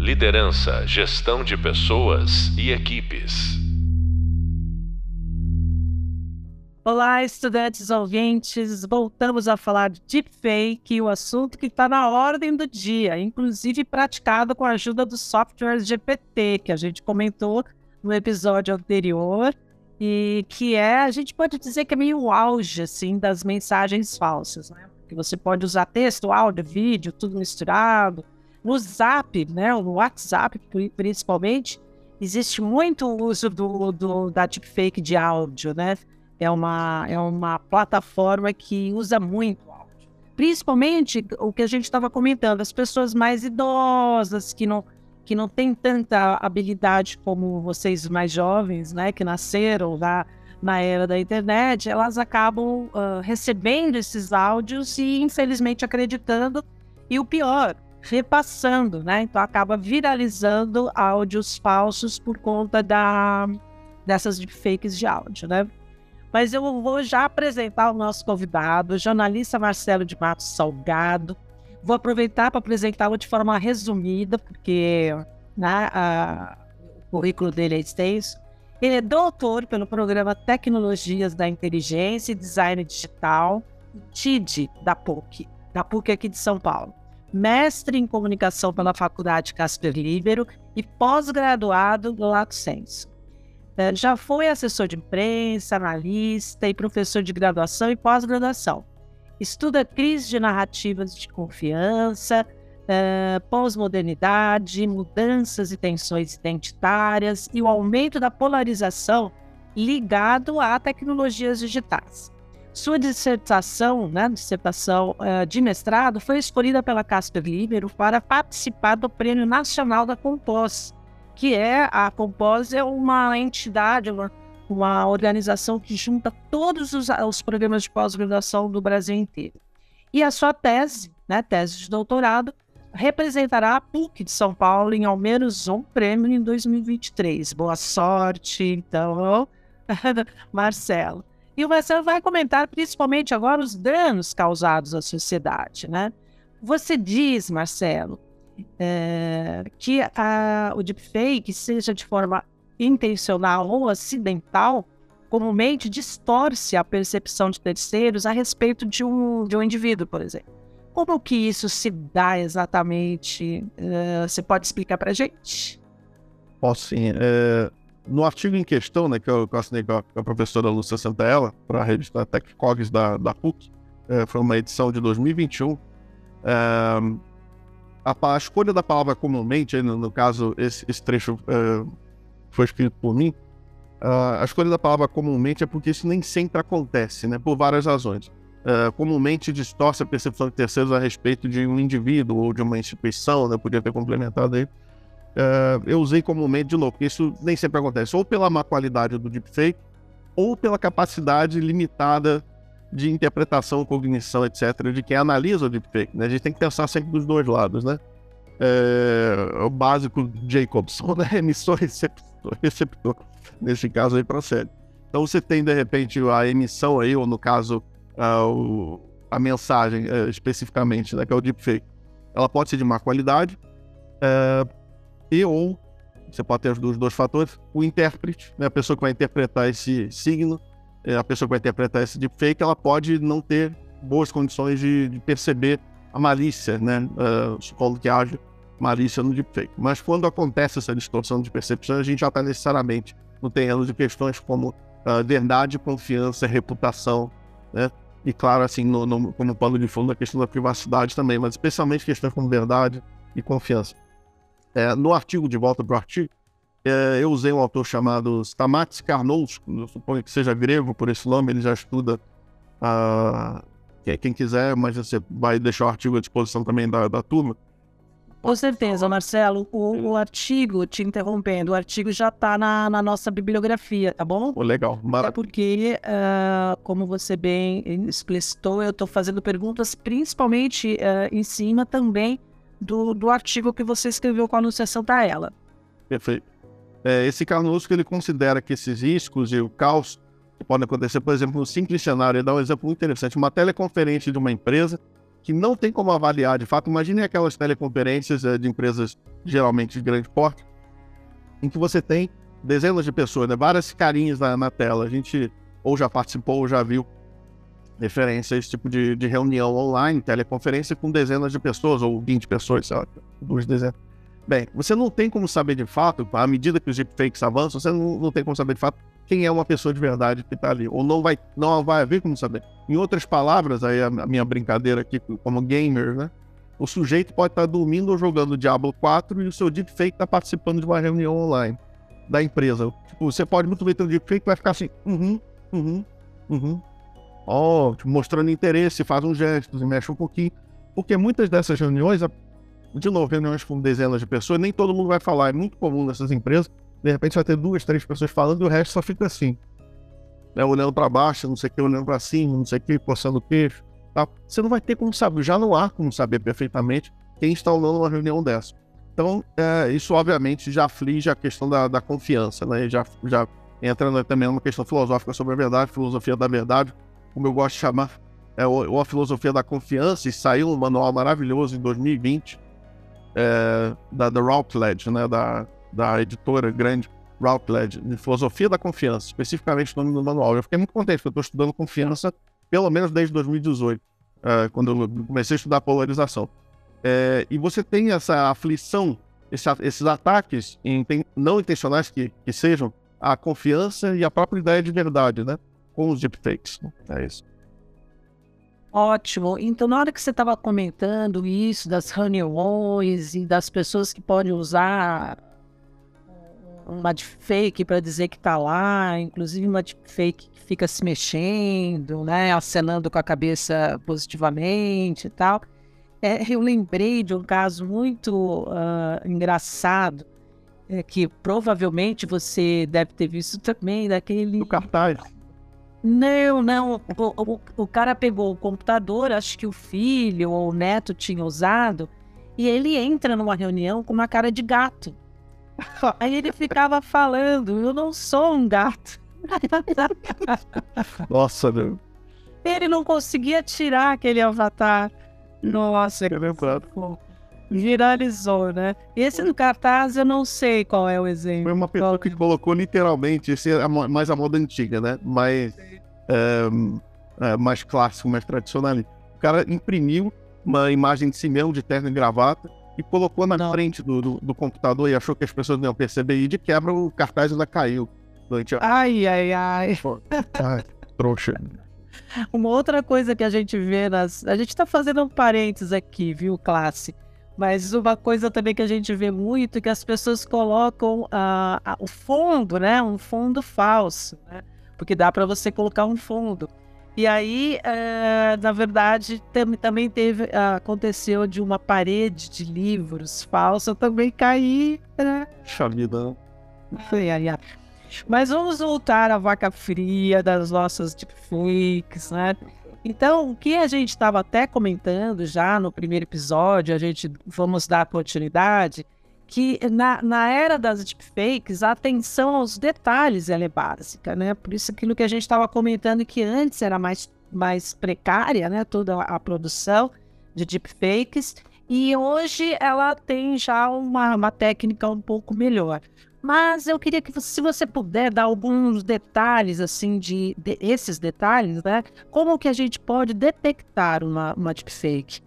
Liderança, gestão de pessoas e equipes. Olá, estudantes ouvintes. Voltamos a falar de deepfake, o assunto que está na ordem do dia, inclusive praticado com a ajuda do software GPT, que a gente comentou no episódio anterior, e que é, a gente pode dizer que é meio auge, assim, das mensagens falsas, né? Que você pode usar texto, áudio, vídeo, tudo misturado. No Zap, né, no WhatsApp principalmente, existe muito uso do, do, da deepfake de áudio, né? É uma, é uma plataforma que usa muito áudio. Principalmente o que a gente estava comentando, as pessoas mais idosas, que não, que não têm tanta habilidade como vocês mais jovens, né? Que nasceram na, na era da internet, elas acabam uh, recebendo esses áudios e, infelizmente, acreditando. E o pior, repassando, né? Então acaba viralizando áudios falsos por conta da, dessas deepfakes de áudio, né? Mas eu vou já apresentar o nosso convidado, o jornalista Marcelo de Matos Salgado. Vou aproveitar para apresentá-lo de forma resumida, porque né, a, o currículo dele é extenso. Ele é doutor pelo programa Tecnologias da Inteligência e Design Digital, TID, da PUC, da PUC aqui de São Paulo. Mestre em Comunicação pela Faculdade Casper Libero e pós-graduado do Lato Senso. É, já foi assessor de imprensa, analista e professor de graduação e pós-graduação. Estuda crise de narrativas de confiança, é, pós-modernidade, mudanças e tensões identitárias e o aumento da polarização ligado a tecnologias digitais. Sua dissertação, né, dissertação uh, de mestrado, foi escolhida pela Casper Libero para participar do Prêmio Nacional da Compós, que é a Compós é uma entidade, uma, uma organização que junta todos os, os programas de pós-graduação do Brasil inteiro. E a sua tese, né, tese de doutorado, representará a PUC de São Paulo em ao menos um prêmio em 2023. Boa sorte, então, Marcelo. E o Marcelo vai comentar principalmente agora os danos causados à sociedade, né? Você diz, Marcelo, é, que a, o deepfake, seja de forma intencional ou acidental, comumente distorce a percepção de terceiros a respeito de um, de um indivíduo, por exemplo. Como que isso se dá exatamente? Uh, você pode explicar para a gente? Posso sim. É, no artigo em questão, né, que eu, que eu assinei com a, com a professora Lúcia Santaella, para a revista TechCogs da, da PUC, é, foi uma edição de 2021, é, a, a, escolha da palavra comumente, no, no caso, esse, esse trecho uh, foi escrito por mim. A escolha da palavra comumente é porque isso nem sempre acontece, né? Por várias razões. Uh, comumente distorce a percepção de terceiros a respeito de um indivíduo ou de uma instituição, né? Podia ter complementado aí. Eu usei comumente de novo, porque isso nem sempre acontece, ou pela má qualidade do deepfake, ou pela capacidade limitada de interpretação, cognição, etc., de quem analisa o deepfake. Né? A gente tem que pensar sempre dos dois lados, né? É, o básico Jacobson, né? Emissor receptor, receptor nesse caso aí procede. Então você tem, de repente, a emissão aí, ou no caso, a, o, a mensagem é, especificamente, né, que é o deepfake. Ela pode ser de má qualidade, é, e ou você pode ter os dois fatores, o intérprete, né, a pessoa que vai interpretar esse signo, é, a pessoa que vai interpretar esse deepfake, ela pode não ter boas condições de, de perceber a malícia, né? Uh, supondo que haja malícia no deepfake. Mas quando acontece essa distorção de percepção, a gente já está necessariamente no terreno de questões como uh, verdade, confiança, reputação, né? E claro, assim, no, no, como pano de fundo, a questão da privacidade também, mas especialmente questões como verdade e confiança. É, no artigo, de volta para o artigo, é, eu usei um autor chamado Stamatis Karnous, eu suponho que seja grego por esse nome, ele já estuda uh, quem quiser, mas você vai deixar o artigo à disposição também da, da turma. Com certeza, Marcelo. O, o, artigo, te interrompendo, o artigo já está na, na, nossa bibliografia, tá bom? Oh, legal, maravilha. É porque, uh, como você bem explicitou, eu estou fazendo perguntas principalmente uh, em cima também do, do artigo que você escreveu com a anunciação da ela. Perfeito. É, esse Carnosco ele considera que esses riscos e o caos que podem acontecer, por exemplo, no simples cenário, ele dá um exemplo muito interessante. Uma teleconferência de uma empresa que não tem como avaliar de fato. Imagine aquelas teleconferências é, de empresas geralmente de grande porte, em que você tem dezenas de pessoas, né? várias carinhas na, na tela. A gente ou já participou ou já viu referência a esse tipo de, de reunião online, teleconferência com dezenas de pessoas, ou 20 pessoas, sei lá, duas dezenas. Bem, você não tem como saber de fato, à medida que os deepfakes avançam, você não, não tem como saber de fato quem é uma pessoa de verdade que está ali, ou não vai, não vai haver como saber. Em outras palavras, aí a minha brincadeira aqui como gamer, né? O sujeito pode estar tá dormindo ou jogando Diablo 4 e o seu deepfake está participando de uma reunião online da empresa. Tipo, você pode muito bem ter um deepfake que vai ficar assim, uhum, uhum, uhum. Ó, mostrando interesse, faz uns gestos e mexe um pouquinho. Porque muitas dessas reuniões, de novo, reuniões com dezenas de pessoas, nem todo mundo vai falar. É muito comum nessas empresas de repente vai ter duas, três pessoas falando e o resto só fica assim. Né, olhando para baixo, não sei o que, olhando para cima, não sei o que, coçando o queixo. Tá? Você não vai ter como saber, já não há como saber perfeitamente quem está ou não numa reunião dessa. Então, é, isso obviamente já aflige a questão da, da confiança, né? Já, já entra também numa questão filosófica sobre a verdade, filosofia da verdade, como eu gosto de chamar, é, a filosofia da confiança, e saiu um manual maravilhoso em 2020 é, da, da Routledge, né? Da, da editora grande Routledge, de Filosofia da Confiança, especificamente o nome do manual. Eu fiquei muito contente, porque eu estou estudando confiança pelo menos desde 2018, uh, eh, quando eu comecei a estudar polarização. É, e você tem essa aflição, esse, esses ataques não intencionais que, que sejam, a confiança e a própria ideia de verdade, né? Com os deepfakes. É isso. Ótimo. Então, na hora que você estava comentando isso das reuniões e das pessoas que podem usar uma deepfake para dizer que está lá, inclusive uma deepfake que fica se mexendo, né, acenando com a cabeça positivamente e tal. É, eu lembrei de um caso muito uh, engraçado, é, que provavelmente você deve ter visto também, daquele... O cartaz. Não, não. O, o, o, cara pegou o computador, acho que o filho ou o neto tinha usado, e ele entra numa reunião com uma cara de gato. Aí ele ficava falando, eu não sou um gato. Nossa, meu. Ele não conseguia tirar aquele avatar. Nossa, que lembrado. Viralizou, né? Esse no cartaz eu não sei qual é o exemplo. Foi uma pessoa que colocou literalmente, esse é mais a moda antiga, né? Mais, é, é, mais clássico, mais tradicional. O cara imprimiu uma imagem de si mesmo, de terno e gravata, e colocou na não. frente do, do, do, computador e achou que as pessoas não iam perceber. E de quebra o cartaz ainda caiu. Durante a... Ai, ai, ai. ai, trouxa. Uma outra coisa que a gente vê nas. A gente tá fazendo um parênteses aqui, viu, classe? Mas uma coisa também que a gente vê muito é que as pessoas colocam uh, uh, o fundo, né? Um fundo falso, né? Porque dá para você colocar um fundo. E aí, é, na verdade, tam, também teve, aconteceu de uma parede de livros falsa também cair. Né? Puxa vida. Foi aí. Mas vamos voltar à vaca fria das nossas deepfakes, né? Então, o que a gente estava até comentando já no primeiro episódio, a gente vamos dar continuidade, que na, na era das deepfakes, a atenção aos detalhes é básica, né? Por isso aquilo que a gente estava comentando que antes era mais, mais precária, né? Toda a, produção de deepfakes, e hoje ela tem já uma, uma técnica um pouco melhor. Mas eu queria que, se você puder dar alguns detalhes, assim, de, de, esses detalhes, né? Como que a gente pode detectar uma, uma deepfake?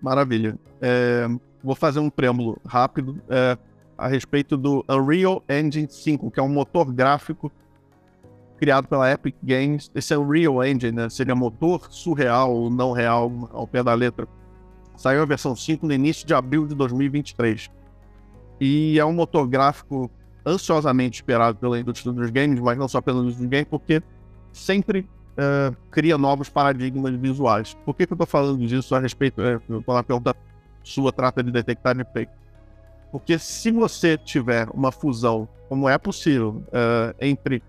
Maravilha. É, vou fazer um preâmbulo rápido é, a respeito do Unreal Engine 5, que é um motor gráfico criado pela Epic Games. Esse Unreal Engine né, seria motor surreal ou não real, ao pé da letra. Saiu a versão 5 no início de abril de 2023. E é um motor gráfico ansiosamente esperado pela indústria dos games, mas não só pela indústria dos games, porque sempre uh, cria novos paradigmas visuais. Por que, que eu estou falando disso a respeito? É, quando a pergunta sua trata de detectar deepfake. Porque se você tiver uma fusão, como é possível, uh, entre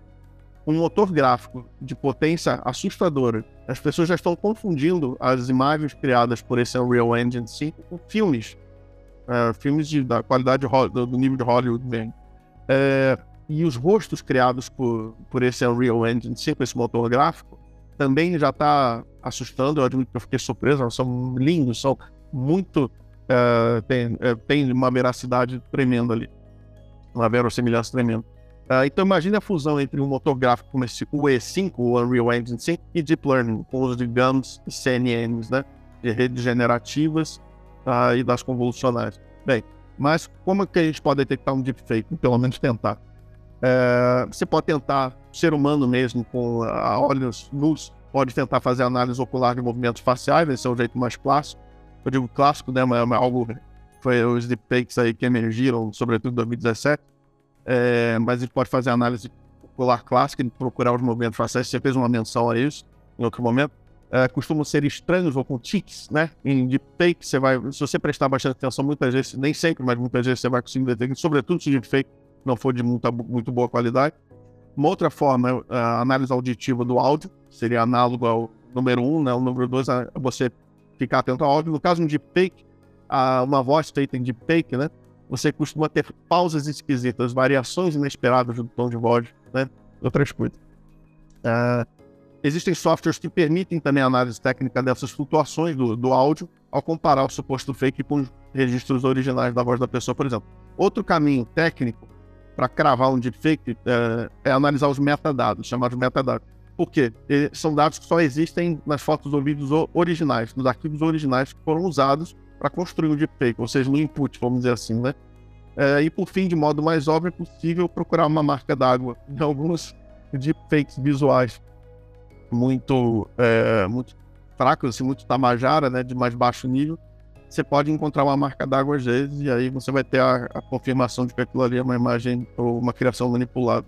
um motor gráfico de potência assustadora, as pessoas já estão confundindo as imagens criadas por esse Unreal Engine 5 com filmes. Uh, filmes de, da qualidade do, do, nível de Hollywood mesmo. Uh, e os rostos criados por, por esse Unreal Engine 5, esse motor gráfico, também já está assustando. Eu admito que eu fiquei surpreso. São lindos, são muito. Uh, tem, uh, tem uma veracidade tremenda ali. Uma verossimilhança tremenda. Uh, então imagine a fusão entre um motor gráfico como esse, o E5, o Unreal Engine 5, e Deep Learning, com os de GANs e CNNs, né? De redes generativas uh, e das convolucionais. Bem, mas como é que a gente pode detectar um deepfake? Pelo menos tentar. Uh, você pode tentar, ser humano mesmo, com a olhos nus, pode tentar fazer análise ocular de movimentos faciais, esse é o jeito mais clássico. Eu digo clássico, né? Mas é algo foi os deepfakes aí que emergiram, sobretudo em 2017 é, mas a gente pode fazer análise ocular clássica e procurar os movimentos faciais. Você fez uma menção a isso em outro momento. É, costumam ser estranhos ou com tics, né? Em deepfake, você vai, se você prestar bastante atenção, muitas vezes, nem sempre, mas muitas vezes você vai conseguir detectar, sobretudo se o deepfake não for de muita, muito boa qualidade. Uma outra forma é a análise auditiva do áudio, seria análogo ao número um, né? O número dois é você ficar atento ao áudio. No caso de um deepfake, uma voz feita em deepfake, né? você costuma ter pausas esquisitas, variações inesperadas do tom de voz, né? Outras coisas. Uh, existem softwares que permitem também a análise técnica dessas flutuações do, do áudio ao comparar o suposto fake com os registros originais da voz da pessoa, por exemplo. Outro caminho técnico para cravar um deepfake uh, é analisar os metadados, chamados metadados. Por quê? São dados que só existem nas fotos ou vídeos originais, nos arquivos originais que foram usados para construir o deepfake, ou seja, no input, vamos dizer assim, né? É, e por fim, de modo mais óbvio possível, procurar uma marca d'água em alguns deepfakes visuais muito, é, muito fracos, assim, muito tamajara, né, de mais baixo nível, você pode encontrar uma marca d'água às vezes e aí você vai ter a, a, confirmação de que aquilo ali é uma imagem ou uma criação manipulada.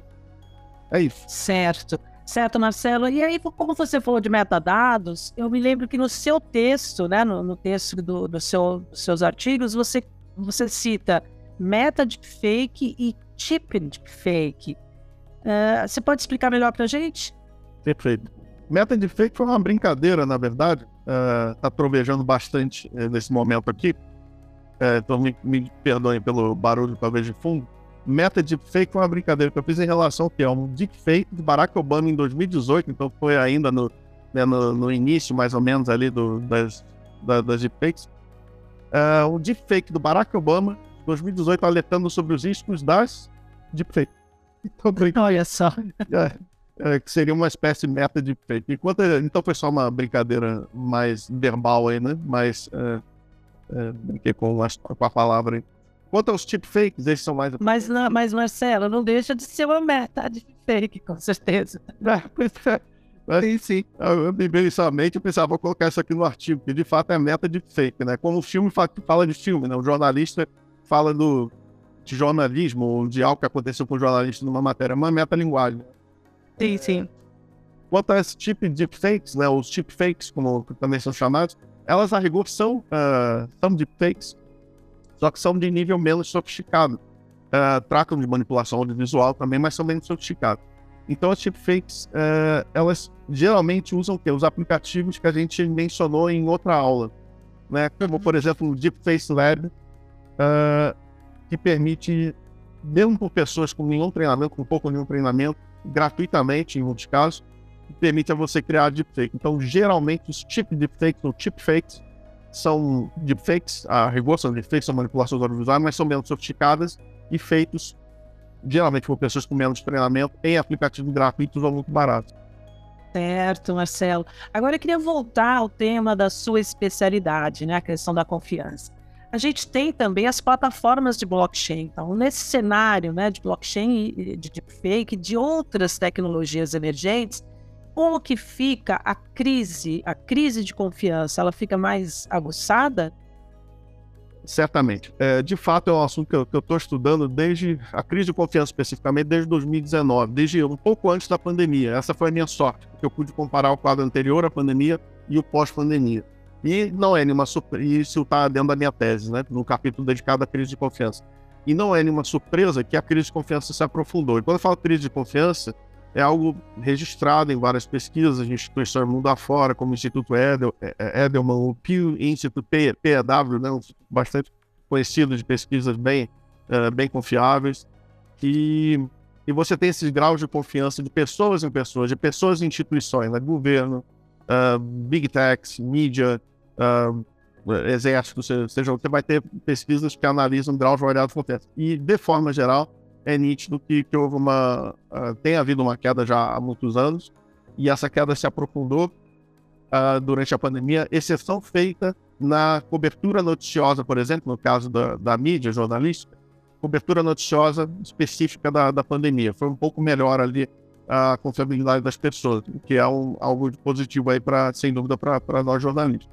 É isso. Certo. Certo, Marcelo. E aí, como você falou de metadados, eu me lembro que no seu texto, né, no, no texto do, do seu, dos seus artigos, você, você cita meta deepfake e chip deepfake. Uh, você pode explicar melhor para a gente? Perfeito. Meta deepfake foi uma brincadeira, na verdade. Está uh, trovejando bastante uh, nesse momento aqui. Então me, me perdoem pelo barulho talvez de fundo meta deepfake foi uma brincadeira que eu fiz em relação que é um deepfake de Barack Obama em 2018, então foi ainda no, né, no, no, início, mais ou menos, ali do, das, da, das deepfakes. Uh, um deepfake do Barack Obama, 2018, alertando sobre os riscos das deepfakes. Então, Olha só. É, é, que seria uma espécie de meta de fake. Enquanto, então foi só uma brincadeira mais verbal aí, né? Mais. É, é, brinquei com a, com a palavra aí. Quanto aos fakes, esses são mais. Mas, não, mas Marcelo, não deixa de ser uma meta de fake, com certeza. É, mas, sim, sim. Eu, me veio isso à mente, eu pensava, vou colocar isso aqui no artigo, que de fato é meta de fake, né? Como o filme fala, fala de filme, né? O jornalista fala do, de jornalismo, ou de algo que aconteceu com o jornalista numa matéria, é uma metalinguagem. Sim, sim. Quanto a esse tipo de fakes, né? Os fakes, como também são chamados, elas a rigor são, uh, são deepfakes só que são de nível menos sofisticado. Uh, tratam de manipulação audiovisual também, mas são menos sofisticados. Então, as deepfakes, uh, elas geralmente usam? Os aplicativos que a gente mencionou em outra aula. Né? Como, por exemplo, o Deepface Lab, uh, que permite, mesmo por pessoas com nenhum treinamento, com pouco nenhum treinamento, gratuitamente, em muitos casos, permite a você criar deepfake. Então, geralmente, os chip deepfakes ou chipfakes são deepfakes, a rigor são deepfakes, são manipulações audiovisuais, mas são menos sofisticadas e feitos geralmente por pessoas com menos treinamento em aplicativos gratuitos ou muito baratos. Certo, Marcelo. Agora eu queria voltar ao tema da sua especialidade, né, a questão da confiança. A gente tem também as plataformas de blockchain. Então, nesse cenário né, de blockchain, de deepfake, de outras tecnologias emergentes, como que fica a crise, a crise de confiança? Ela fica mais aguçada? Certamente. É, de fato, é um assunto que eu estou estudando desde a crise de confiança, especificamente desde 2019, desde um pouco antes da pandemia. Essa foi a minha sorte, porque eu pude comparar o quadro anterior à pandemia e o pós-pandemia. E não é nenhuma surpresa, isso está dentro da minha tese, né, no capítulo dedicado à crise de confiança. E não é nenhuma surpresa que a crise de confiança se aprofundou. E quando eu falo crise de confiança, é algo registrado em várias pesquisas, instituições mundo afora, como o Instituto Edel, é, é, Edelman, o Pew Institute PEW, né, um bastante conhecido de pesquisas bem, uh, bem confiáveis. E E você tem esses graus de confiança de pessoas em pessoas, de pessoas em instituições, né? governo, uh, big techs, mídia, uh, exército, seja, você vai ter pesquisas que analisam graus variados de confiança. E, de forma geral, é nítido que, que houve uma. Uh, tem havido uma queda já há muitos anos, e essa queda se aprofundou uh, durante a pandemia, exceção feita na cobertura noticiosa, por exemplo, no caso da, da mídia jornalística, cobertura noticiosa específica da, da pandemia. Foi um pouco melhor ali a confiabilidade das pessoas, o que é um, algo positivo aí, pra, sem dúvida, para nós jornalistas.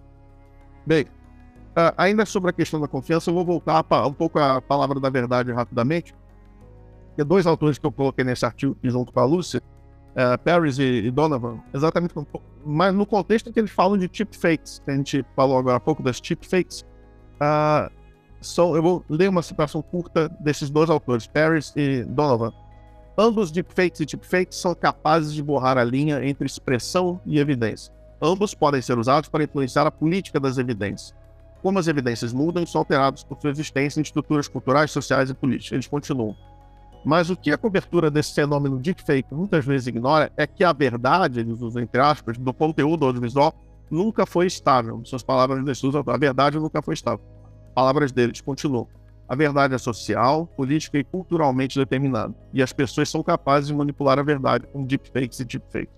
Bem, uh, ainda sobre a questão da confiança, eu vou voltar a, um pouco à palavra da verdade rapidamente. Tem dois autores que eu coloquei nesse artigo junto com a Lúcia, uh, Paris e, e, Donovan, exatamente, mas no contexto que eles falam de fakes, que a gente falou agora há pouco das chip fakes, uh, são, eu vou ler uma citação curta desses dois autores, Paris e Donovan. Ambos deepfakes e deepfakes são capazes de borrar a linha entre expressão e evidência. Ambos podem ser usados para influenciar a política das evidências. Como as evidências mudam, são alterados por sua existência em estruturas culturais, sociais e políticas. Eles continuam. Mas o que a cobertura desse fenômeno deepfake muitas vezes ignora é que a verdade, eles usam entre aspas, do conteúdo audiovisual nunca foi estável. Suas palavras eles usam, a verdade nunca foi estável. Palavras deles continuam. A verdade é social, política e culturalmente determinada. E as pessoas são capazes de manipular a verdade com deepfakes e deepfakes.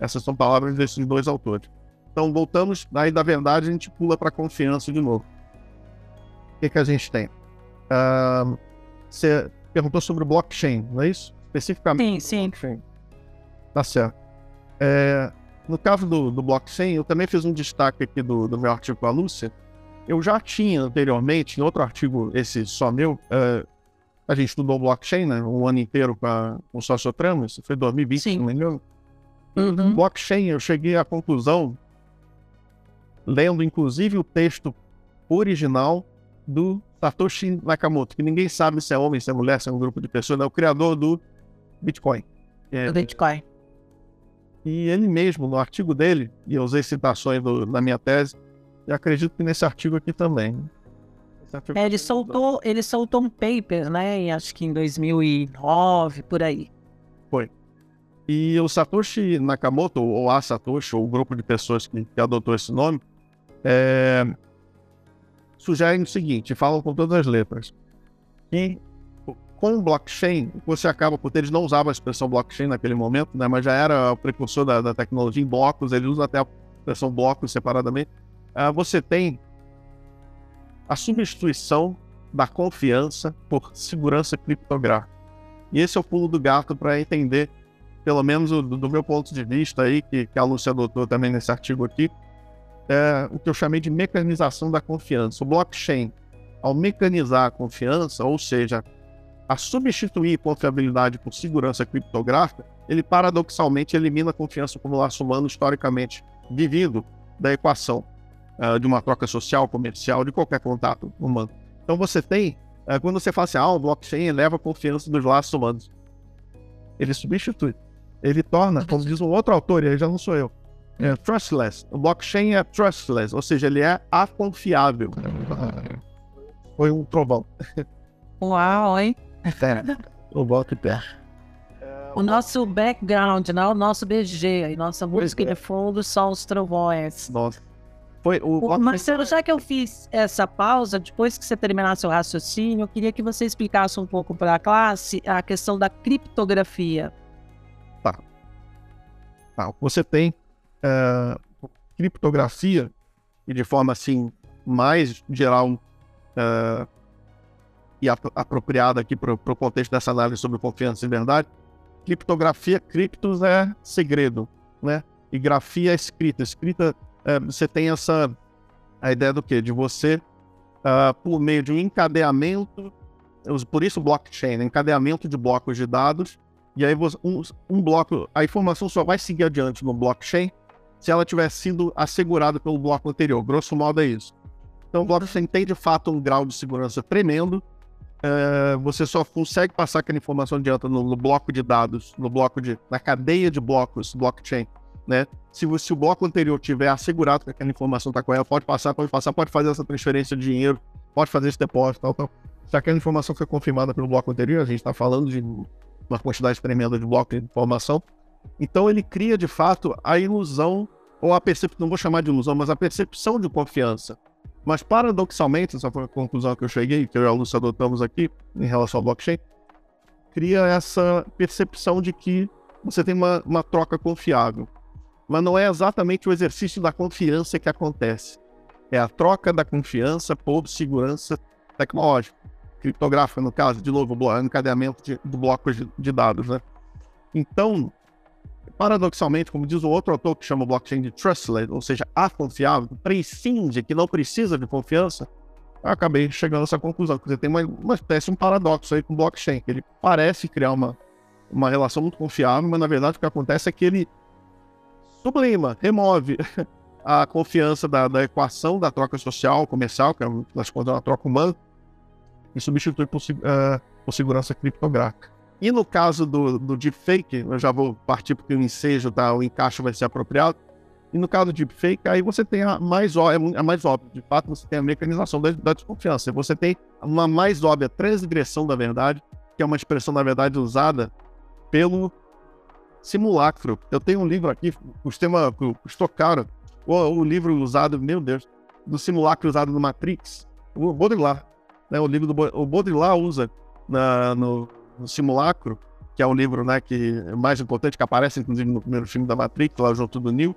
Essas são palavras desses dois autores. Então, voltamos, daí da verdade a gente pula para a confiança de novo. O que, que a gente tem? Uh, perguntou sobre o blockchain, não é isso? Especificamente. Sim, sim. Blockchain. Tá certo. É, no caso do, do, blockchain, eu também fiz um destaque aqui do, do, meu artigo com a Lúcia. Eu já tinha anteriormente, em outro artigo, esse só meu, uh, a gente estudou blockchain, né? Um ano inteiro com, a, com o Sociotrama, isso foi 2020, Sim. não me engano. Uhum. Blockchain, eu cheguei à conclusão, lendo inclusive o texto original do Satoshi Nakamoto, que ninguém sabe se é homem, se é mulher, se é um grupo de pessoas, é o criador do Bitcoin. É, Bitcoin. E ele mesmo, no artigo dele, e eu usei citações do, na minha tese, e acredito que nesse artigo aqui também. É, ele soltou, ele soltou um paper, né? Acho que em 2009, por aí. Foi. E o Satoshi Nakamoto, ou a Satoshi, ou o grupo de pessoas que, que adotou esse nome, é, sugerem o seguinte, falam com todas as letras, que com blockchain, você acaba, porque eles não usavam a expressão blockchain naquele momento, né, mas já era o precursor da, da tecnologia em blocos, eles usam até a expressão blocos separadamente, uh, você tem a substituição da confiança por segurança criptográfica. E esse é o pulo do gato para entender, pelo menos do, do, meu ponto de vista aí, que, que a Lúcia adotou também nesse artigo aqui, é, o que eu chamei de mecanização da confiança. O blockchain, ao mecanizar a confiança, ou seja, a substituir confiabilidade por segurança criptográfica, ele paradoxalmente elimina a confiança como laço humano historicamente vivido da equação uh, de uma troca social, comercial, de qualquer contato humano. Então você tem, uh, quando você fala assim, ah, o blockchain eleva a confiança dos laços humanos, ele substitui. Ele torna, como diz um outro autor, e aí já não sou eu, é trustless. O blockchain é trustless, ou seja, ele é aconfiável. Foi um trovão. Uau, hein? o bloco pé. O nosso background, né? o nosso BG, e nossa música de fundo são os trovões. Nossa. Foi o... o Marcelo, já que eu fiz essa pausa, depois que você terminar seu raciocínio, eu queria que você explicasse um pouco para a classe a questão da criptografia. Tá. Tá. Você tem uh, criptografia, e de forma assim mais geral uh, e ap apropriada aqui para o contexto dessa análise sobre confiança e verdade, criptografia, criptos é segredo, né? E grafia é escrita. Escrita, uh, você tem essa a ideia do quê? De você, por meio de um encadeamento, por isso blockchain, né? encadeamento de blocos de dados, e aí um, um bloco, a informação só vai seguir adiante no blockchain se ela tivesse sido assegurada pelo bloco anterior. Grosso modo é isso. Então, o blockchain tem de fato um grau de segurança tremendo. É, você só consegue passar aquela informação adiante no, no, bloco de dados, no bloco de, na cadeia de blocos blockchain, né? Se, se o bloco anterior tiver assegurado que aquela informação está correta, pode passar, pode passar, pode fazer essa transferência de dinheiro, pode fazer esse depósito, tal, tal. Se aquela informação foi confirmada pelo bloco anterior, a gente está falando de uma quantidade tremenda de blocos de informação. Então ele cria de fato a ilusão, ou a percepção, não vou chamar de ilusão, mas a percepção de confiança. Mas paradoxalmente, essa foi a conclusão que eu cheguei, que eu e a Lúcia adotamos aqui em relação ao blockchain, cria essa percepção de que você tem uma, uma troca confiável. Mas não é exatamente o exercício da confiança que acontece. É a troca da confiança por segurança tecnológica, criptográfica, no caso, de novo, encadeamento de, de blocos de, de dados. Né? Então, paradoxalmente, como diz um outro autor que chama o blockchain de trustless, ou seja, aconfiável, prescinde que não precisa de confiança, eu acabei chegando a essa conclusão, você tem uma, uma espécie um paradoxo aí com o blockchain, que ele parece criar uma, uma relação muito confiável, mas na verdade o que acontece é que ele sublima, remove a confiança da, da equação da troca social, comercial, que é uma troca humana, e substitui por, uh, por segurança criptográfica. E no caso do, do deepfake, eu já vou partir porque o ensejo, tá, o encaixe vai ser apropriado. E no caso do deepfake, aí você tem a mais, é a mais óbvia. De fato, você tem a mecanização da, da desconfiança. Você tem uma mais óbvia transgressão da verdade, que é uma expressão, na verdade, usada pelo simulacro. Eu tenho um livro aqui, costuma, custou caro, o, o livro usado, meu Deus, do simulacro usado no Matrix, o Baudrillard. Né, o livro do o Baudrillard usa na, no, no, simulacro, que é um livro né, que é mais importante, que aparece inclusive no primeiro filme da Matrix, lá junto do Neo,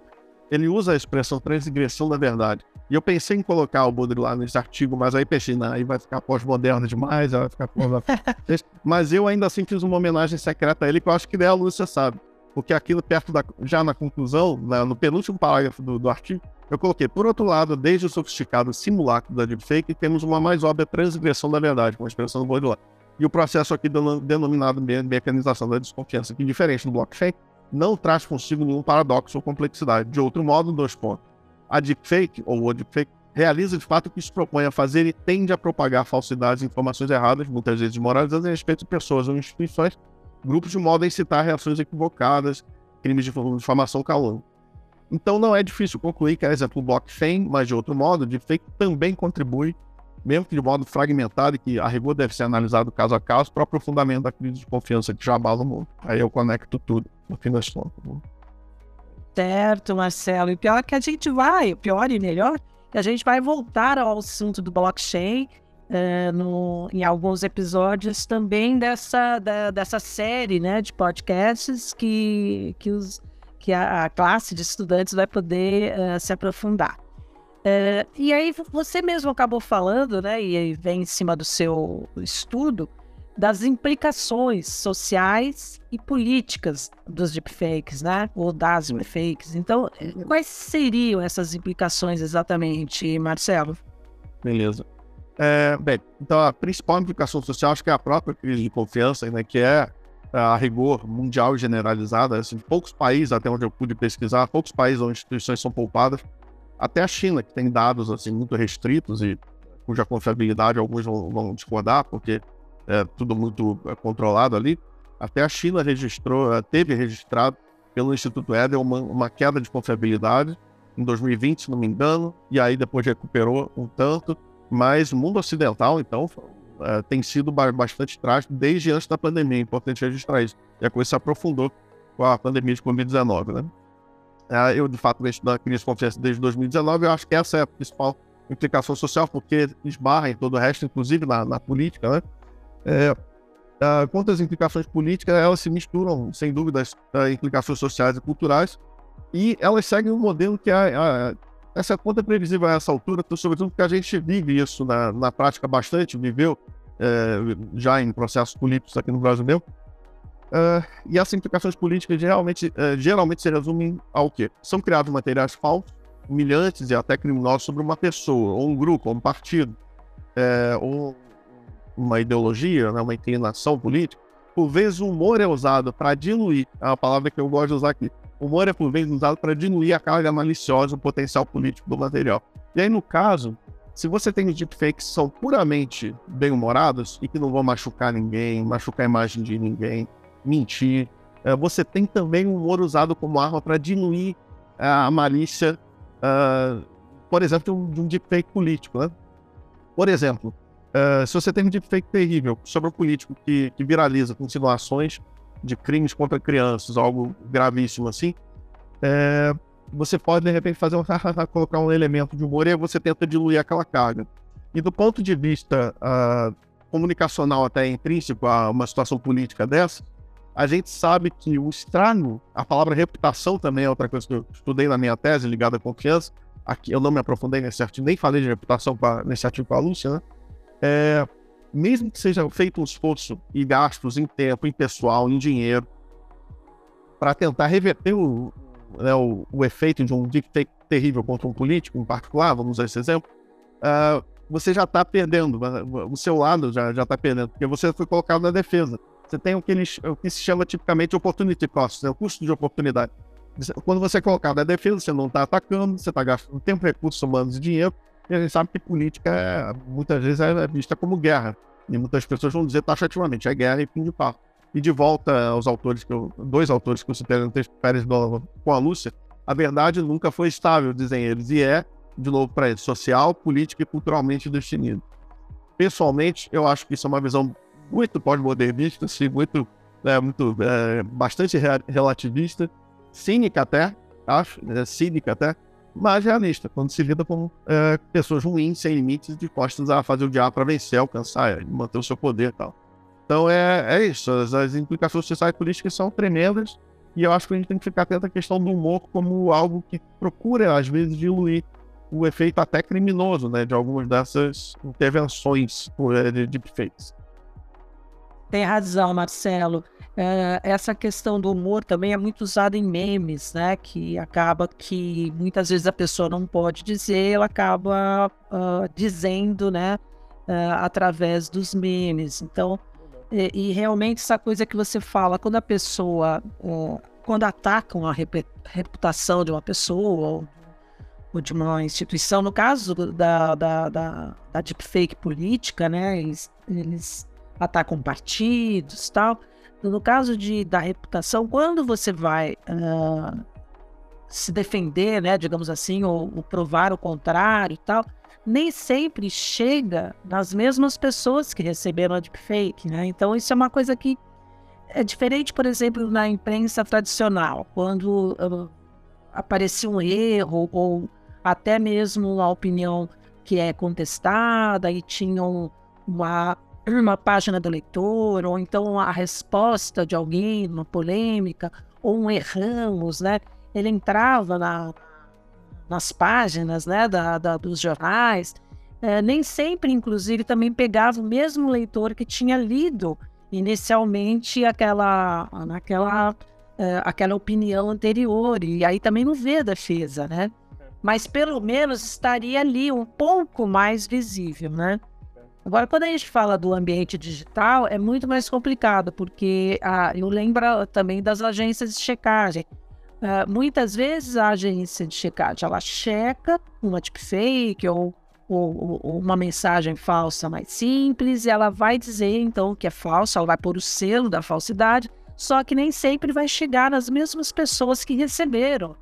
ele usa a expressão transgressão da verdade. E eu pensei em colocar o Baudrillard nesse artigo, mas aí pensei, não, aí vai ficar pós-moderno demais, vai ficar Mas eu ainda assim fiz uma homenagem secreta a ele, que eu acho que nem a Lúcia sabe. Porque aquilo perto da. Já na conclusão, na, no penúltimo parágrafo do, do artigo, eu coloquei, por outro lado, desde o sofisticado simulacro da deepfake, temos uma mais óbvia transgressão da verdade, com a expressão do Baudrillard. E o processo aqui denominado mecanização da desconfiança, que diferente do blockchain, não traz consigo nenhum paradoxo ou complexidade. De outro modo, dois pontos. A deepfake, ou o deepfake, realiza de fato o que se propõe a fazer e tende a propagar falsidades e informações erradas, muitas vezes desmoralizantes, a respeito de pessoas ou instituições, grupos de modo a incitar reações equivocadas, crimes de informação calando. Então não é difícil concluir que, por exemplo, o blockchain, mas de outro modo, o deepfake também contribui mesmo que de modo fragmentado que a rigor deve ser analisado caso a caso, para o aprofundamento da crise de confiança que já abala o mundo. Aí eu conecto tudo, no fim das contas. Certo, Marcelo. E pior é que a gente vai, pior e melhor, que a gente vai voltar ao assunto do blockchain uh, no, em alguns episódios também dessa, da, dessa série né, de podcasts que, que, os, que a, a classe de estudantes vai poder uh, se aprofundar. É, e aí você mesmo acabou falando, né, e vem em cima do seu estudo, das implicações sociais e políticas dos deepfakes, né, ou das deepfakes. Então, quais seriam essas implicações exatamente, Marcelo? Beleza. É, bem, então a principal implicação social acho que é a própria crise de confiança, né, que é a rigor mundial generalizada. Assim, poucos países, até onde eu pude pesquisar, poucos países onde instituições são poupadas até a China, que tem dados assim muito restritos e cuja confiabilidade alguns vão, vão discordar, porque é tudo muito é, controlado ali. Até a China registrou, é, teve registrado pelo Instituto Eder uma, uma queda de confiabilidade em 2020, se não me engano, e aí depois recuperou um tanto, mas o mundo ocidental, então, é, tem sido bastante trágico desde antes da pandemia, é importante registrar isso. E a coisa se aprofundou com a pandemia de Covid-19, né? É, eu, de fato, vejo da crise de confiança desde 2019. Eu acho que essa é a principal implicação social, porque esbarra em todo o resto, inclusive na, na política, né? É, é, quanto às implicações políticas, elas se misturam, sem dúvida, as implicações sociais e culturais, e elas seguem um modelo que é, é essa conta é previsível a essa altura, sobretudo porque a gente vive isso na, na prática bastante, viveu é, já em processos políticos aqui no Brasil mesmo, Uh, e as implicações políticas geralmente, uh, geralmente se resumem ao quê? São criados materiais falsos, humilhantes e até criminosos sobre uma pessoa, ou um grupo, ou um partido, é, ou uma ideologia, né, uma inclinação política. Por vezes o humor é usado para diluir, é uma palavra que eu gosto de usar aqui. O humor é por vezes usado para diluir a carga maliciosa, o potencial político do material. E aí, no caso, se você tem deepfakes que são puramente bem-humorados e que não vão machucar ninguém, machucar a imagem de ninguém, mentir. Uh, você tem também o humor usado como arma para diluir a malícia, uh, por exemplo, de um, de deepfake político. Né? Por exemplo, se você tem um deepfake terrível sobre um político que, que viraliza com insinuações de crimes contra crianças, algo gravíssimo assim, é, você pode de repente fazer um colocar um elemento de humor e você tenta diluir aquela carga. E do ponto de vista uh, comunicacional até intrínseco a uma situação política dessa, a gente sabe que o estrago, a palavra reputação também é outra coisa que eu estudei na minha tese ligada à confiança. Aqui eu não me aprofundei nesse artigo, nem falei de reputação pra, nesse artigo com a Lúcia, né? É, mesmo que seja feito um esforço e gastos em tempo, em pessoal, em dinheiro, para tentar reverter o, né, o, o, efeito de um deepfake terrível contra um político em particular, vamos usar esse exemplo, uh, você já está perdendo, o seu lado já está perdendo, porque você foi colocado na defesa. Você tem o que, eles, o que se chama tipicamente opportunity cost, né, o custo de oportunidade. Quando você é colocado na defesa, você não está atacando, você está gastando tempo, recursos humanos e dinheiro, e a gente sabe que política é, muitas vezes é vista como guerra. E muitas pessoas vão dizer taxativamente, é guerra e fim de papo. E de volta aos autores que eu, dois autores que eu citei no texto Pérez Donovan com a Lúcia, a verdade nunca foi estável, dizem eles, e é, de novo para eles, social, política e culturalmente definido. Pessoalmente, eu acho que isso é uma visão muito pós-modernista, assim, muito, é, muito é, bastante relativista, cínica até, acho, é, cínica até, mas realista, quando se lida com é, pessoas ruins, sem limites, dispostas a fazer o diabo para vencer, alcançar, manter o seu poder e tal. Então é, é isso, as, as, implicações sociais e políticas são tremendas, e eu acho que a gente tem que ficar atento à questão do humor como algo que procura, às vezes, diluir o efeito até criminoso né, de algumas dessas intervenções de deepfakes. Tem razão, Marcelo. É, essa questão do humor também é muito usada em memes, né? Que acaba que muitas vezes a pessoa não pode dizer, ela acaba uh, dizendo, né? Uh, através dos memes. Então, e, e, realmente essa coisa que você fala, quando a pessoa, uh, quando atacam a reputação de uma pessoa ou, ou, de uma instituição, no caso da, da, da, da deepfake política, né? Eles, eles atacam partidos tal no caso de, da reputação, quando você vai uh, se defender, né, digamos assim, ou, ou, provar o contrário e tal, nem sempre chega nas mesmas pessoas que receberam a deepfake, né? Então isso é uma coisa que é diferente, por exemplo, na imprensa tradicional, quando uh, aparecia um erro ou até mesmo uma opinião que é contestada e tinham uma uma página do leitor, ou então a resposta de alguém numa polêmica, ou um erramos, né? Ele entrava na, nas páginas né, da, da dos jornais, é, nem sempre, inclusive, também pegava o mesmo leitor que tinha lido inicialmente aquela, naquela, é, aquela opinião anterior, e aí também não vê a defesa, né? Mas pelo menos estaria ali um pouco mais visível, né? Agora, quando a gente fala do ambiente digital, é muito mais complicado, porque ah, eu lembro também das agências de checagem. Ah, muitas vezes a agência de checagem ela checa uma deepfake ou, ou, ou, uma mensagem falsa mais simples, e ela vai dizer então que é falsa, ela vai pôr o selo da falsidade, só que nem sempre vai chegar nas mesmas pessoas que receberam.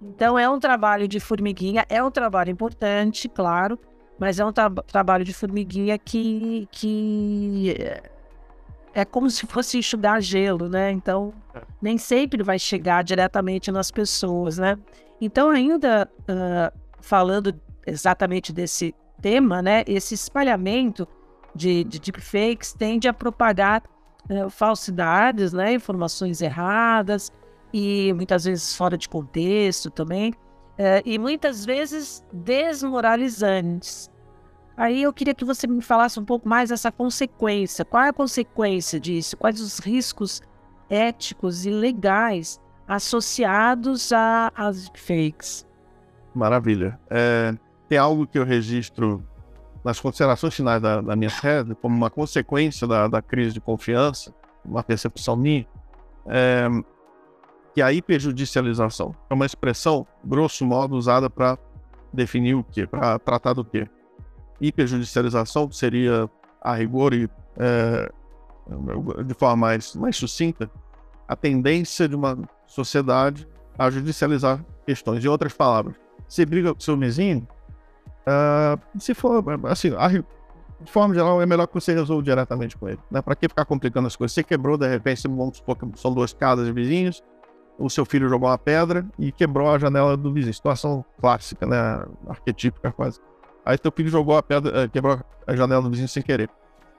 Então é um trabalho de formiguinha, é um trabalho importante, claro, mas é um tra trabalho de formiguinha que, que é como se fosse enxugar gelo, né? Então, é. nem sempre vai chegar diretamente nas pessoas, né? Então, ainda uh, falando exatamente desse tema, né? Esse espalhamento de, de deepfakes tende a propagar uh, falsidades, né? Informações erradas e muitas vezes fora de contexto também é, e muitas vezes desmoralizantes. Aí eu queria que você me falasse um pouco mais dessa consequência. Qual é a consequência disso? Quais os riscos éticos e legais associados às fakes? Maravilha. É, tem algo que eu registro nas considerações finais da, da minha tese como uma consequência da, da, crise de confiança, uma percepção minha, é, que a hiperjudicialização é uma expressão, grosso modo, usada para definir o quê? Para tratar do quê? Hiperjudicialização seria, a rigor e é, de forma mais, mais sucinta, a tendência de uma sociedade a judicializar questões. Em outras palavras, você briga com seu vizinho, uh, se for, assim, de forma geral, é melhor que você resolva diretamente com ele. Né? Para que ficar complicando as coisas? Você quebrou, de repente, vamos supor que são duas casas vizinhos, o seu filho jogou uma pedra e quebrou a janela do vizinho. Situação clássica, né? Arquetípica quase. Aí teu filho jogou a pedra, eh, quebrou a janela do vizinho sem querer.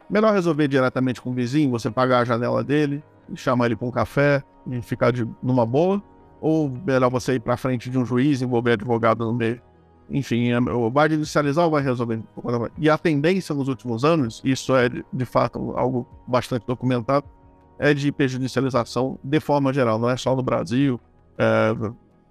Melhor resolver diretamente com o vizinho, você pagar a janela dele, chamar ele para um café e ficar de, numa boa, ou melhor você ir para frente de um juiz, envolver advogado no meio. Enfim, é, vai judicializar ou vai resolver? E a tendência nos últimos anos, isso é de fato algo bastante documentado, é de hiperjudicialização de forma geral, não é só no Brasil, é,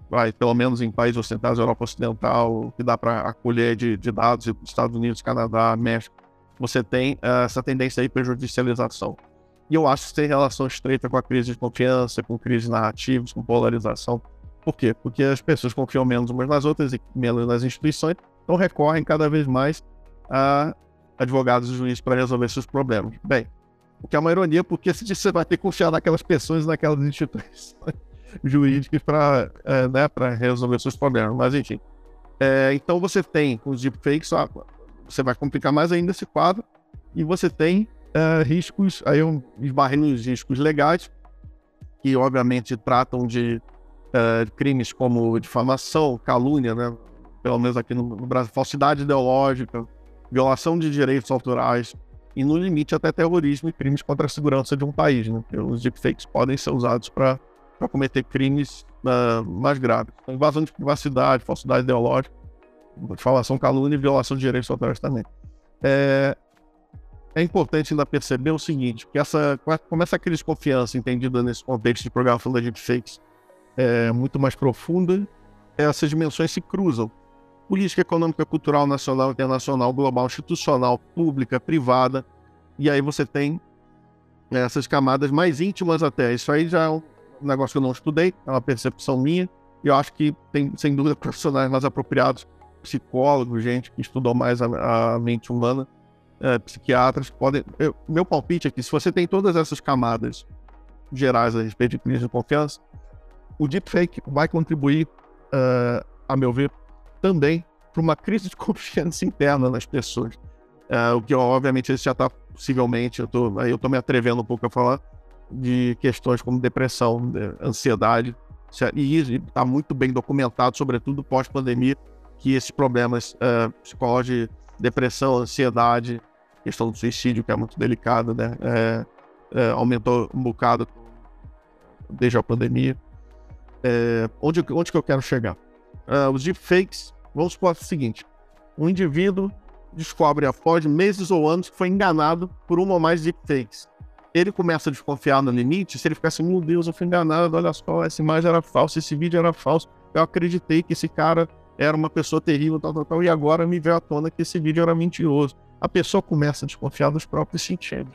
vai, pelo menos em países ocidentais, Europa Ocidental, que dá para acolher de, de dados, Estados Unidos, Canadá, México, você tem uh, essa tendência à hiperjudicialização. E eu acho que tem relação estreita com a crise de confiança, com crise narrativas, com polarização. Por quê? Porque as pessoas confiam menos umas nas outras e menos nas instituições, então recorrem cada vez mais a advogados e juízes para resolver seus problemas. Bem, o que é uma ironia, porque você vai ter que confiar naquelas pessoas, naquelas instituições jurídicas para é, né, resolver seus problemas. Mas, enfim. É, então, você tem os deepfakes, você vai complicar mais ainda esse quadro, e você tem uh, riscos, aí eu esbarrei nos riscos legais, que obviamente tratam de uh, crimes como difamação, calúnia, né? pelo menos aqui no, Brasil, falsidade ideológica, violação de direitos autorais e, no limite, até terrorismo e crimes contra a segurança de um país. Né? Os deepfakes podem ser usados para cometer crimes uh, mais graves. Então, invasão de privacidade, falsidade ideológica, difamação, calúnia e violação de direitos autorais também. É, é importante ainda perceber o seguinte, que essa, como essa crise de confiança entendida nesse contexto de programação da deepfakes é muito mais profunda, essas dimensões se cruzam. Política econômica, cultural, nacional, internacional, global, institucional, pública, privada, e aí você tem essas camadas mais íntimas até. Isso aí já é um negócio que eu não estudei, é uma percepção minha, e eu acho que tem, sem dúvida, profissionais mais apropriados, psicólogos, gente que estudou mais a, a mente humana, é, psiquiatras podem. Eu, meu palpite é que se você tem todas essas camadas gerais a respeito de crise de confiança, o deepfake vai contribuir, uh, a meu ver, também para uma crise de confiança interna nas pessoas. Uh, o que, obviamente, isso já está possivelmente, eu tô, eu tô me atrevendo um pouco a falar de questões como depressão, ansiedade, e está muito bem documentado, sobretudo pós-pandemia, que esses problemas uh, psicológicos, depressão, ansiedade, questão do suicídio, que é muito delicada, né? É, é, aumentou um bocado desde a pandemia. É, onde, onde que eu quero chegar? Uh, os deepfakes, vamos supor o seguinte: um indivíduo descobre após meses ou anos que foi enganado por uma ou mais deepfakes. Ele começa a desconfiar no limite, se ele ficar assim, meu Deus, eu fui enganado, olha só, essa imagem era falsa, esse vídeo era falso, eu acreditei que esse cara era uma pessoa terrível, tal, tal, tal, e agora me veio à tona que esse vídeo era mentiroso a pessoa começa a desconfiar dos próprios sentidos.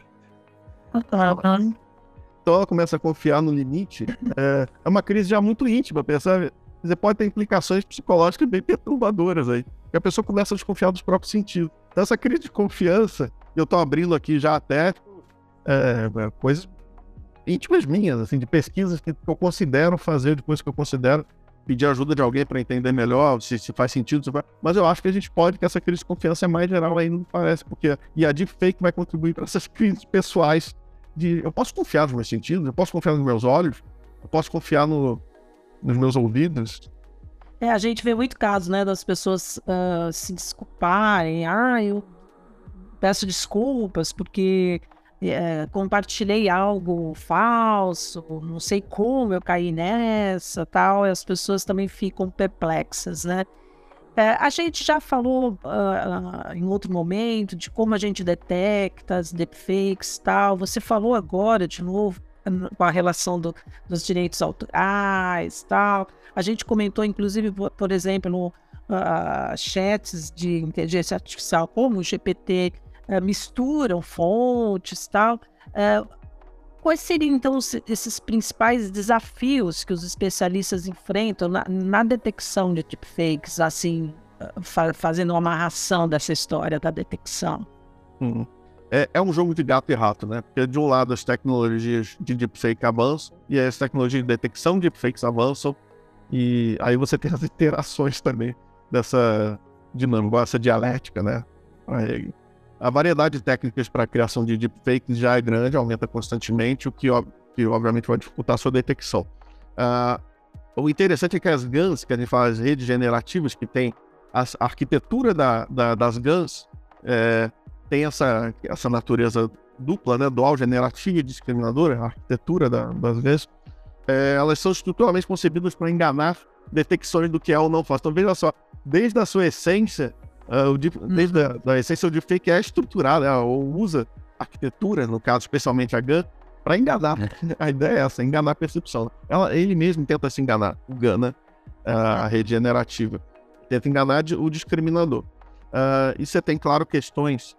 Então ela começa a confiar no limite. É, é uma crise já muito íntima, percebe? Você pode ter implicações psicológicas bem perturbadoras aí. E a pessoa começa a desconfiar dos próprios sentidos. Então essa crise de confiança, eu estou abrindo aqui já até é, é, coisas íntimas minhas, assim, de pesquisas que eu considero fazer, depois que eu considero pedir ajuda de alguém para entender melhor se, se faz sentido. Se. Mas eu acho que a gente pode, que essa crise de confiança é mais geral aí, não parece, porque. E a deepfake vai contribuir para essas crises pessoais de. Eu posso confiar nos meus sentidos, eu posso confiar nos meus olhos, eu posso confiar no, nos meus ouvidos. É, a gente vê muito caso, né, das pessoas uh, se desculparem. Ah, eu peço desculpas porque é, compartilhei algo falso, não sei como eu caí nessa, tal, e as pessoas também ficam perplexas, né? É, a gente já falou uh, em outro momento de como a gente detecta as deepfakes tal. Você falou agora de novo com a relação do, dos direitos autorais tal. A gente comentou, inclusive, por, exemplo, no uh, chats de inteligência artificial como o GPT uh, misturam fontes tal. Uh, quais seriam, então, esses principais desafios que os especialistas enfrentam na, na detecção de deepfakes, assim, fa fazendo uma amarração dessa história da detecção? Hum. É, é, um jogo de gato e rato, né? Porque, de um lado, as tecnologias de deepfake avançam, e as tecnologias de detecção de deepfakes avançam, e aí você tem as interações também dessa dinâmica, essa dialética, né? Aí, a variedade de técnicas para a criação de deepfakes já é grande, aumenta constantemente, o que, que obviamente vai dificultar a sua detecção. Uh, o interessante é que as GANs, que a gente fala, as redes generativas, que tem a arquitetura da, da, das GANs, é, tem essa, essa natureza dupla, né, dual, generativa e discriminadora, a arquitetura da, das GANs, é, elas são estruturalmente concebidas para enganar detecções do que é ou não falso. Então veja só, desde a sua essência, uh, o deep, uhum. desde a da essência, o deepfake é estruturado, né, ou usa arquitetura, no caso, especialmente a GAN, para enganar. a ideia é essa, enganar a percepção. Ela, ele mesmo tenta se enganar, o GAN, né, a rede generativa. Tenta enganar o discriminador. Uh, e você tem, claro, questões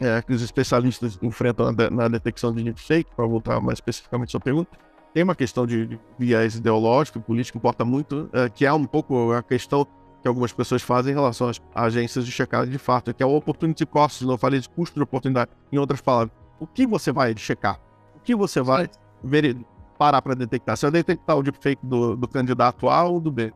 é, que os especialistas enfrentam na, na detecção de deepfake, para voltar mais especificamente à sua pergunta, tem uma questão de, de viés ideológico, político, importa muito, é, que é um pouco a questão que algumas pessoas fazem em relação às agências de checagem de fato, que é o opportunity cost, não falei de custo de oportunidade. Em outras palavras, o que você vai checar? O que você vai ver, parar para detectar? Você vai detectar o deepfake do, do candidato A ou do B?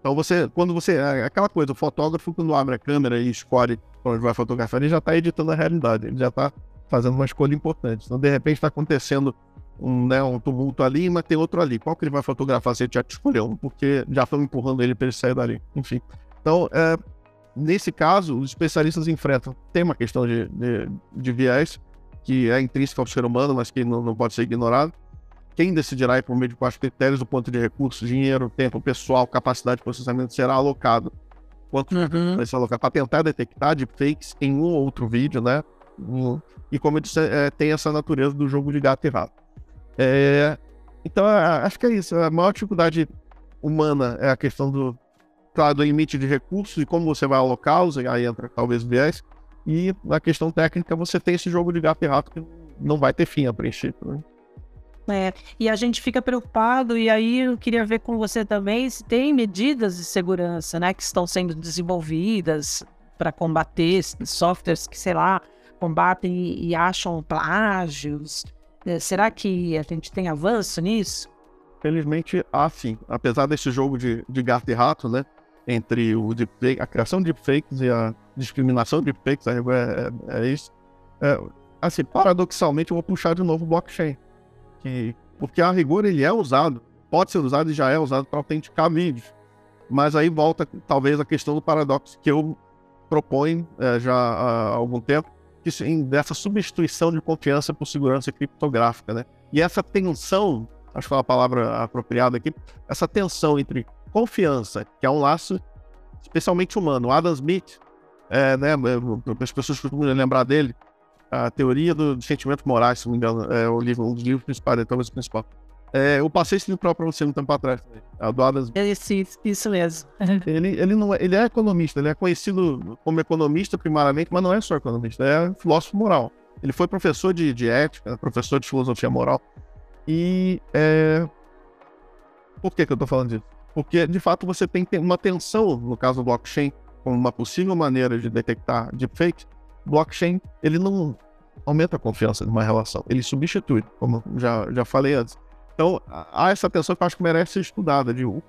Então você, quando você, é aquela coisa, o fotógrafo quando abre a câmera e escolhe onde vai fotografar, ele já está editando a realidade, ele já está fazendo uma escolha importante. Então de repente está acontecendo um, né, um tumulto ali, mas tem outro ali. Qual que ele vai fotografar se ele já te escolheu? Porque já estão empurrando ele para ele sair dali. Enfim. Então, é, nesse caso, os especialistas enfrentam. Tem uma questão de, de, de viés, que é intrínseca ao ser humano, mas que não, não pode ser ignorado. Quem decidirá e por meio de quais critérios do ponto de recursos, dinheiro, tempo, pessoal, capacidade de processamento será alocado. Quanto uhum. vai ser alocado para tentar detectar deepfakes em um ou outro vídeo, né? E como eu disse, é, tem essa natureza do jogo de gato e rato. É, então, acho que é isso. A maior dificuldade humana é a questão do, claro, do limite de recursos e como você vai alocá-los, aí entra talvez o viés. E na questão técnica, você tem esse jogo de gato e rato que não vai ter fim a princípio. Né? É, e a gente fica preocupado, e aí eu queria ver com você também se tem medidas de segurança né, que estão sendo desenvolvidas para combater softwares que, sei lá, combatem e, e acham plágios. É, será que a gente tem avanço nisso? Felizmente, há sim. Apesar desse jogo de, de gato e rato, né? Entre o deepfake, a criação de deepfakes e a discriminação de deepfakes, é, é, é isso. É, assim, paradoxalmente, eu vou puxar de novo o blockchain. Que, porque a rigor ele é usado, pode ser usado e já é usado para autenticar vídeos. Mas aí volta, talvez, a questão do paradoxo que eu proponho é, já há algum tempo, que, dessa substituição de confiança por segurança criptográfica, né? E essa tensão, acho que é uma palavra apropriada aqui, essa tensão entre confiança, que é um laço especialmente humano. Adam Smith, é, né, as pessoas costumam lembrar dele, a teoria do, do sentimento moral, se não me engano, é o livro, um dos livros principais, talvez o principal. É, eu passei esse livro para você um tempo atrás. Né? do Adam Smith. Isso, isso mesmo. ele, ele, não é, ele é economista, ele é conhecido como economista primariamente, mas não é só economista, é filósofo moral. Ele foi professor de, de ética, professor de filosofia moral. E é... por que, que eu estou falando disso? Porque, de fato, você tem uma tensão, no caso do blockchain, como uma possível maneira de detectar deepfake. Blockchain, ele não aumenta a confiança numa relação, ele substitui, como já, já falei antes. Então, há essa tensão que eu acho que merece ser estudada, de o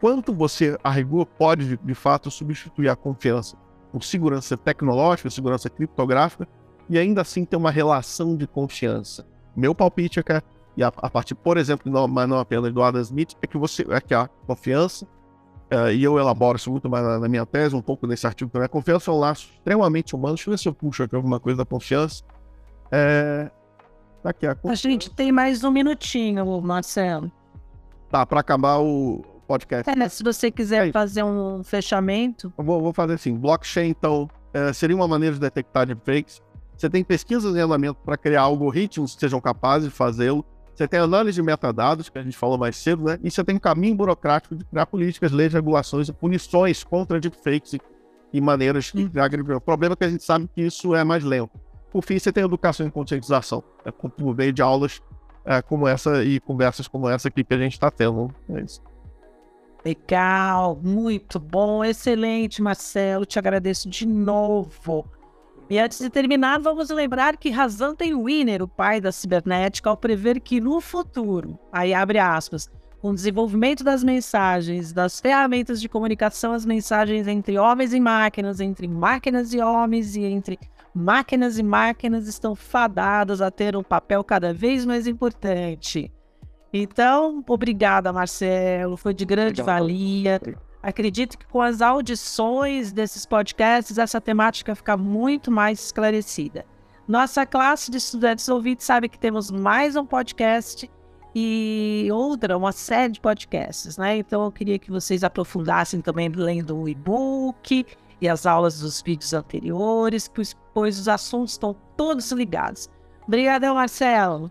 quanto você, a rigor, pode, de, de fato, substituir a confiança por segurança tecnológica, segurança criptográfica, e ainda assim ter uma relação de confiança. Meu palpite é que, e a, a partir, por exemplo, não, mas não apenas do Adam Smith, é que você é que a confiança, uh, e eu elaboro isso muito mais na, na, minha tese, um pouco nesse artigo também, a confiança é um laço extremamente humano. Deixa eu ver se eu puxo aqui alguma coisa da confiança. É, Aqui, a... a gente tem mais um minutinho, Marcelo. Tá, para acabar o podcast. É, se você quiser fazer um fechamento. Vou, vou fazer assim: blockchain, então, é, seria uma maneira de detectar deepfakes. Você tem pesquisas em andamento para criar algoritmos que sejam capazes de fazê-lo. Você tem análise de metadados, que a gente falou mais cedo, né? E você tem um caminho burocrático de criar políticas, leis, regulações e punições contra deepfakes e, e maneiras de hum. criar. O problema é que a gente sabe que isso é mais lento. Por fim, você tem educação e conscientização, né, por meio de aulas é, como essa e conversas como essa aqui que a gente está tendo. É isso. Legal, muito bom, excelente, Marcelo. Te agradeço de novo. E antes de terminar, vamos lembrar que razão tem Winner, o pai da cibernética, ao prever que no futuro, aí abre aspas, com o desenvolvimento das mensagens, das ferramentas de comunicação, as mensagens entre homens e máquinas, entre máquinas e homens e entre máquinas e máquinas estão fadadas a ter um papel cada vez mais importante. Então, obrigada, Marcelo, foi de grande valia. Acredito que com as audições desses podcasts, essa temática fica muito mais esclarecida. Nossa classe de estudantes ouvintes sabe que temos mais um podcast e outra, uma série de podcasts, né? Então eu queria que vocês aprofundassem também lendo o e-book e as aulas dos vídeos anteriores, pois os assuntos estão todos ligados. Obrigadão, Marcelo.